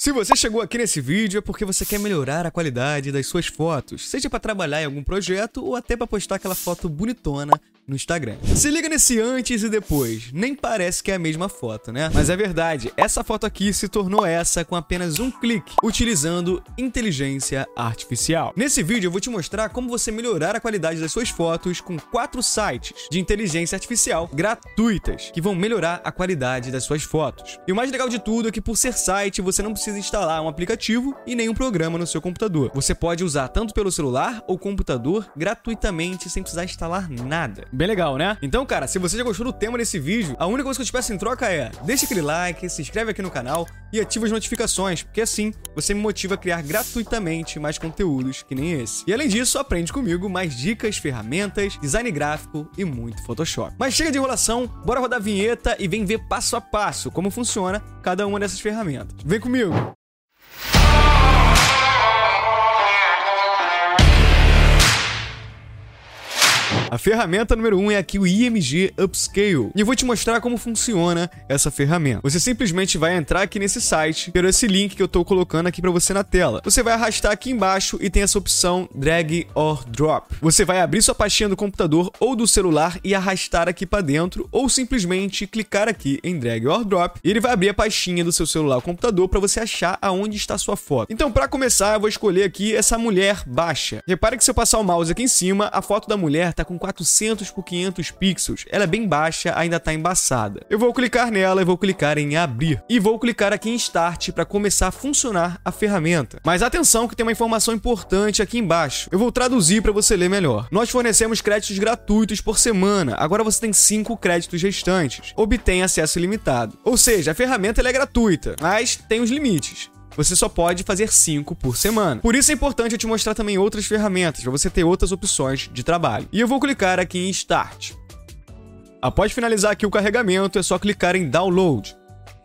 Se você chegou aqui nesse vídeo é porque você quer melhorar a qualidade das suas fotos, seja para trabalhar em algum projeto ou até para postar aquela foto bonitona no Instagram. Se liga nesse antes e depois, nem parece que é a mesma foto, né? Mas é verdade, essa foto aqui se tornou essa com apenas um clique, utilizando inteligência artificial. Nesse vídeo eu vou te mostrar como você melhorar a qualidade das suas fotos com quatro sites de inteligência artificial gratuitas que vão melhorar a qualidade das suas fotos. E o mais legal de tudo é que por ser site você não precisa instalar um aplicativo e nenhum programa no seu computador. Você pode usar tanto pelo celular ou computador gratuitamente sem precisar instalar nada. Bem legal, né? Então, cara, se você já gostou do tema desse vídeo, a única coisa que eu te peço em troca é deixa aquele like, se inscreve aqui no canal e ativa as notificações, porque assim você me motiva a criar gratuitamente mais conteúdos que nem esse. E além disso, aprende comigo mais dicas, ferramentas, design gráfico e muito Photoshop. Mas chega de enrolação, bora rodar a vinheta e vem ver passo a passo como funciona cada uma dessas ferramentas. Vem comigo! A ferramenta número 1 um é aqui o IMG Upscale. E eu vou te mostrar como funciona essa ferramenta. Você simplesmente vai entrar aqui nesse site, pelo esse link que eu estou colocando aqui para você na tela. Você vai arrastar aqui embaixo e tem essa opção Drag or Drop. Você vai abrir sua pastinha do computador ou do celular e arrastar aqui para dentro, ou simplesmente clicar aqui em Drag or Drop e ele vai abrir a pastinha do seu celular ou computador para você achar aonde está sua foto. Então, para começar, eu vou escolher aqui essa mulher baixa. Repare que se eu passar o mouse aqui em cima, a foto da mulher está com 400 por 500 pixels. Ela é bem baixa, ainda está embaçada. Eu vou clicar nela e vou clicar em abrir. E vou clicar aqui em Start para começar a funcionar a ferramenta. Mas atenção que tem uma informação importante aqui embaixo. Eu vou traduzir para você ler melhor. Nós fornecemos créditos gratuitos por semana. Agora você tem 5 créditos restantes. Obtém acesso ilimitado. Ou seja, a ferramenta é gratuita, mas tem os limites você só pode fazer 5 por semana. Por isso é importante eu te mostrar também outras ferramentas, para você ter outras opções de trabalho. E eu vou clicar aqui em Start. Após finalizar aqui o carregamento, é só clicar em Download.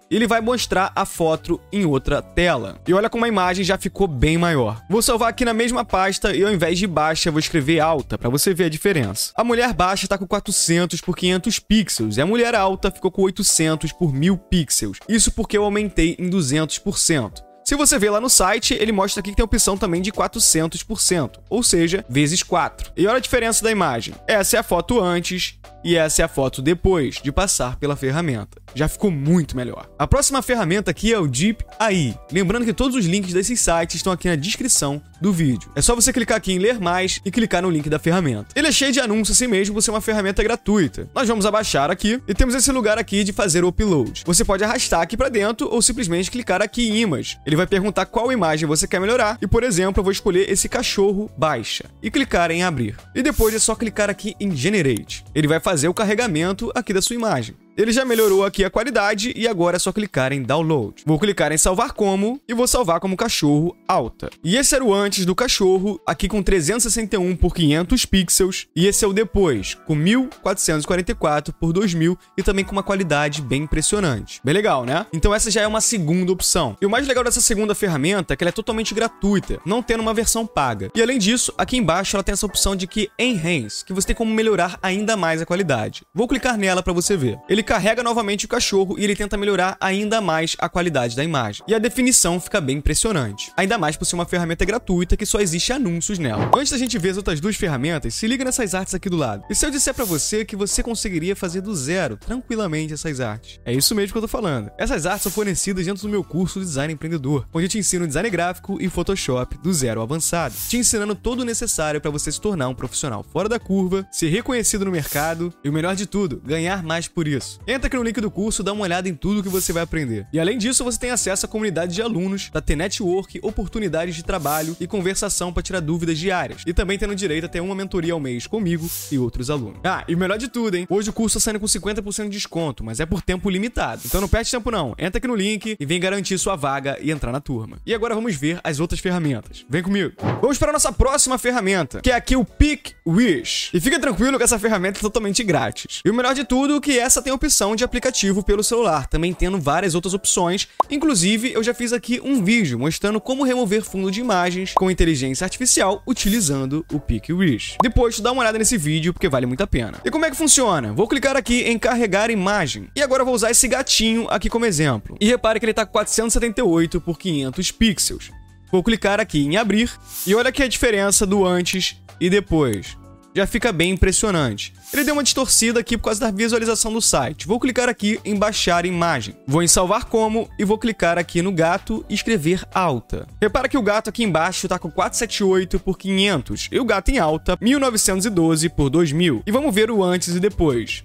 Ele vai mostrar a foto em outra tela. E olha como a imagem já ficou bem maior. Vou salvar aqui na mesma pasta e ao invés de baixa, vou escrever alta para você ver a diferença. A mulher baixa está com 400 por 500 pixels e a mulher alta ficou com 800 por 1000 pixels. Isso porque eu aumentei em 200%. Se você ver lá no site, ele mostra aqui que tem a opção também de 400%, ou seja, vezes 4. E olha a diferença da imagem. Essa é a foto antes e essa é a foto depois de passar pela ferramenta. Já ficou muito melhor. A próxima ferramenta aqui é o Deep AI. Lembrando que todos os links desses sites estão aqui na descrição do vídeo. É só você clicar aqui em ler mais e clicar no link da ferramenta. Ele é cheio de anúncios assim mesmo por ser uma ferramenta gratuita. Nós vamos abaixar aqui e temos esse lugar aqui de fazer o upload. Você pode arrastar aqui para dentro ou simplesmente clicar aqui em Image. Ele vai perguntar qual imagem você quer melhorar e, por exemplo, eu vou escolher esse cachorro baixa e clicar em abrir. E depois é só clicar aqui em Generate. Ele vai fazer fazer o carregamento aqui da sua imagem. Ele já melhorou aqui a qualidade e agora é só clicar em download. Vou clicar em salvar como e vou salvar como cachorro alta. E esse era o antes do cachorro, aqui com 361 por 500 pixels, e esse é o depois, com 1444 por 2000 e também com uma qualidade bem impressionante. Bem legal, né? Então essa já é uma segunda opção. E o mais legal dessa segunda ferramenta é que ela é totalmente gratuita, não tendo uma versão paga. E além disso, aqui embaixo ela tem essa opção de que Enhance, que você tem como melhorar ainda mais a qualidade. Vou clicar nela para você ver. Ele carrega novamente o cachorro e ele tenta melhorar ainda mais a qualidade da imagem. E a definição fica bem impressionante. Ainda mais por ser uma ferramenta gratuita que só existe anúncios nela. Antes da gente ver as outras duas ferramentas, se liga nessas artes aqui do lado. E se eu disser para você que você conseguiria fazer do zero, tranquilamente, essas artes? É isso mesmo que eu tô falando. Essas artes são fornecidas dentro do meu curso Design Empreendedor, onde eu te ensino design gráfico e Photoshop do zero ao avançado, te ensinando todo o necessário para você se tornar um profissional fora da curva, ser reconhecido no mercado e o melhor de tudo, ganhar mais por isso. Entra aqui no link do curso, dá uma olhada em tudo que você vai aprender. E além disso, você tem acesso à comunidade de alunos, da T-Network, oportunidades de trabalho e conversação para tirar dúvidas diárias. E também tendo direito a ter uma mentoria ao mês comigo e outros alunos. Ah, e o melhor de tudo, hein? Hoje o curso está saindo com 50% de desconto, mas é por tempo limitado. Então não perde tempo não. Entra aqui no link e vem garantir sua vaga e entrar na turma. E agora vamos ver as outras ferramentas. Vem comigo. Vamos para a nossa próxima ferramenta, que é aqui o Pick Wish. E fica tranquilo que essa ferramenta é totalmente grátis. E o melhor de tudo que essa tem opção opção de aplicativo pelo celular, também tendo várias outras opções. Inclusive, eu já fiz aqui um vídeo mostrando como remover fundo de imagens com inteligência artificial utilizando o PicWish. Depois, dá uma olhada nesse vídeo porque vale muito a pena. E como é que funciona? Vou clicar aqui em carregar imagem. E agora vou usar esse gatinho aqui como exemplo. E repare que ele está 478 por 500 pixels. Vou clicar aqui em abrir e olha aqui a diferença do antes e depois. Já fica bem impressionante. Ele deu uma distorcida aqui por causa da visualização do site. Vou clicar aqui em baixar imagem. Vou em salvar como e vou clicar aqui no gato e escrever alta. Repara que o gato aqui embaixo está com 478 por 500 e o gato em alta 1912 por 2000. E vamos ver o antes e depois.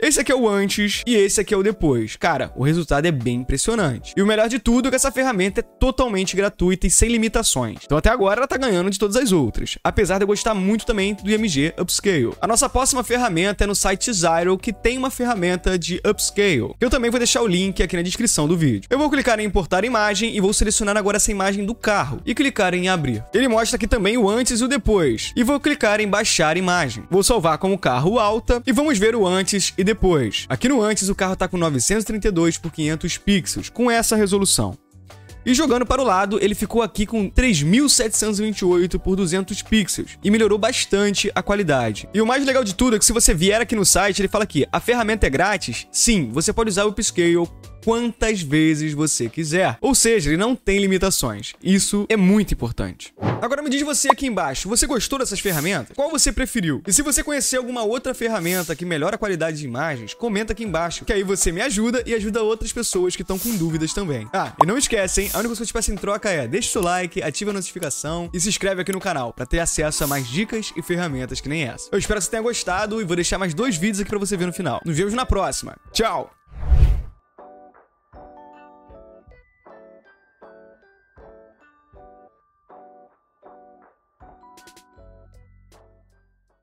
Esse aqui é o antes e esse aqui é o depois. Cara, o resultado é bem impressionante. E o melhor de tudo é que essa ferramenta é totalmente gratuita e sem limitações. Então até agora ela tá ganhando de todas as outras, apesar de eu gostar muito também do IMG Upscale. A nossa próxima ferramenta é no site Zyro, que tem uma ferramenta de Upscale. Eu também vou deixar o link aqui na descrição do vídeo. Eu vou clicar em importar imagem e vou selecionar agora essa imagem do carro e clicar em abrir. Ele mostra aqui também o antes e o depois. E vou clicar em baixar imagem. Vou salvar como carro alta e vamos ver o antes e depois. Aqui no antes, o carro está com 932 por 500 pixels, com essa resolução. E jogando para o lado, ele ficou aqui com 3728 por 200 pixels e melhorou bastante a qualidade. E o mais legal de tudo é que se você vier aqui no site, ele fala aqui: a ferramenta é grátis? Sim, você pode usar o Upscale quantas vezes você quiser. Ou seja, ele não tem limitações. Isso é muito importante. Agora me diz você aqui embaixo, você gostou dessas ferramentas? Qual você preferiu? E se você conhecer alguma outra ferramenta que melhora a qualidade de imagens, comenta aqui embaixo, que aí você me ajuda e ajuda outras pessoas que estão com dúvidas também. Ah, e não esquecem, a única coisa que eu te peço em troca é deixa o seu like, ativa a notificação e se inscreve aqui no canal para ter acesso a mais dicas e ferramentas que nem essa. Eu espero que você tenha gostado e vou deixar mais dois vídeos aqui para você ver no final. Nos vemos na próxima. Tchau!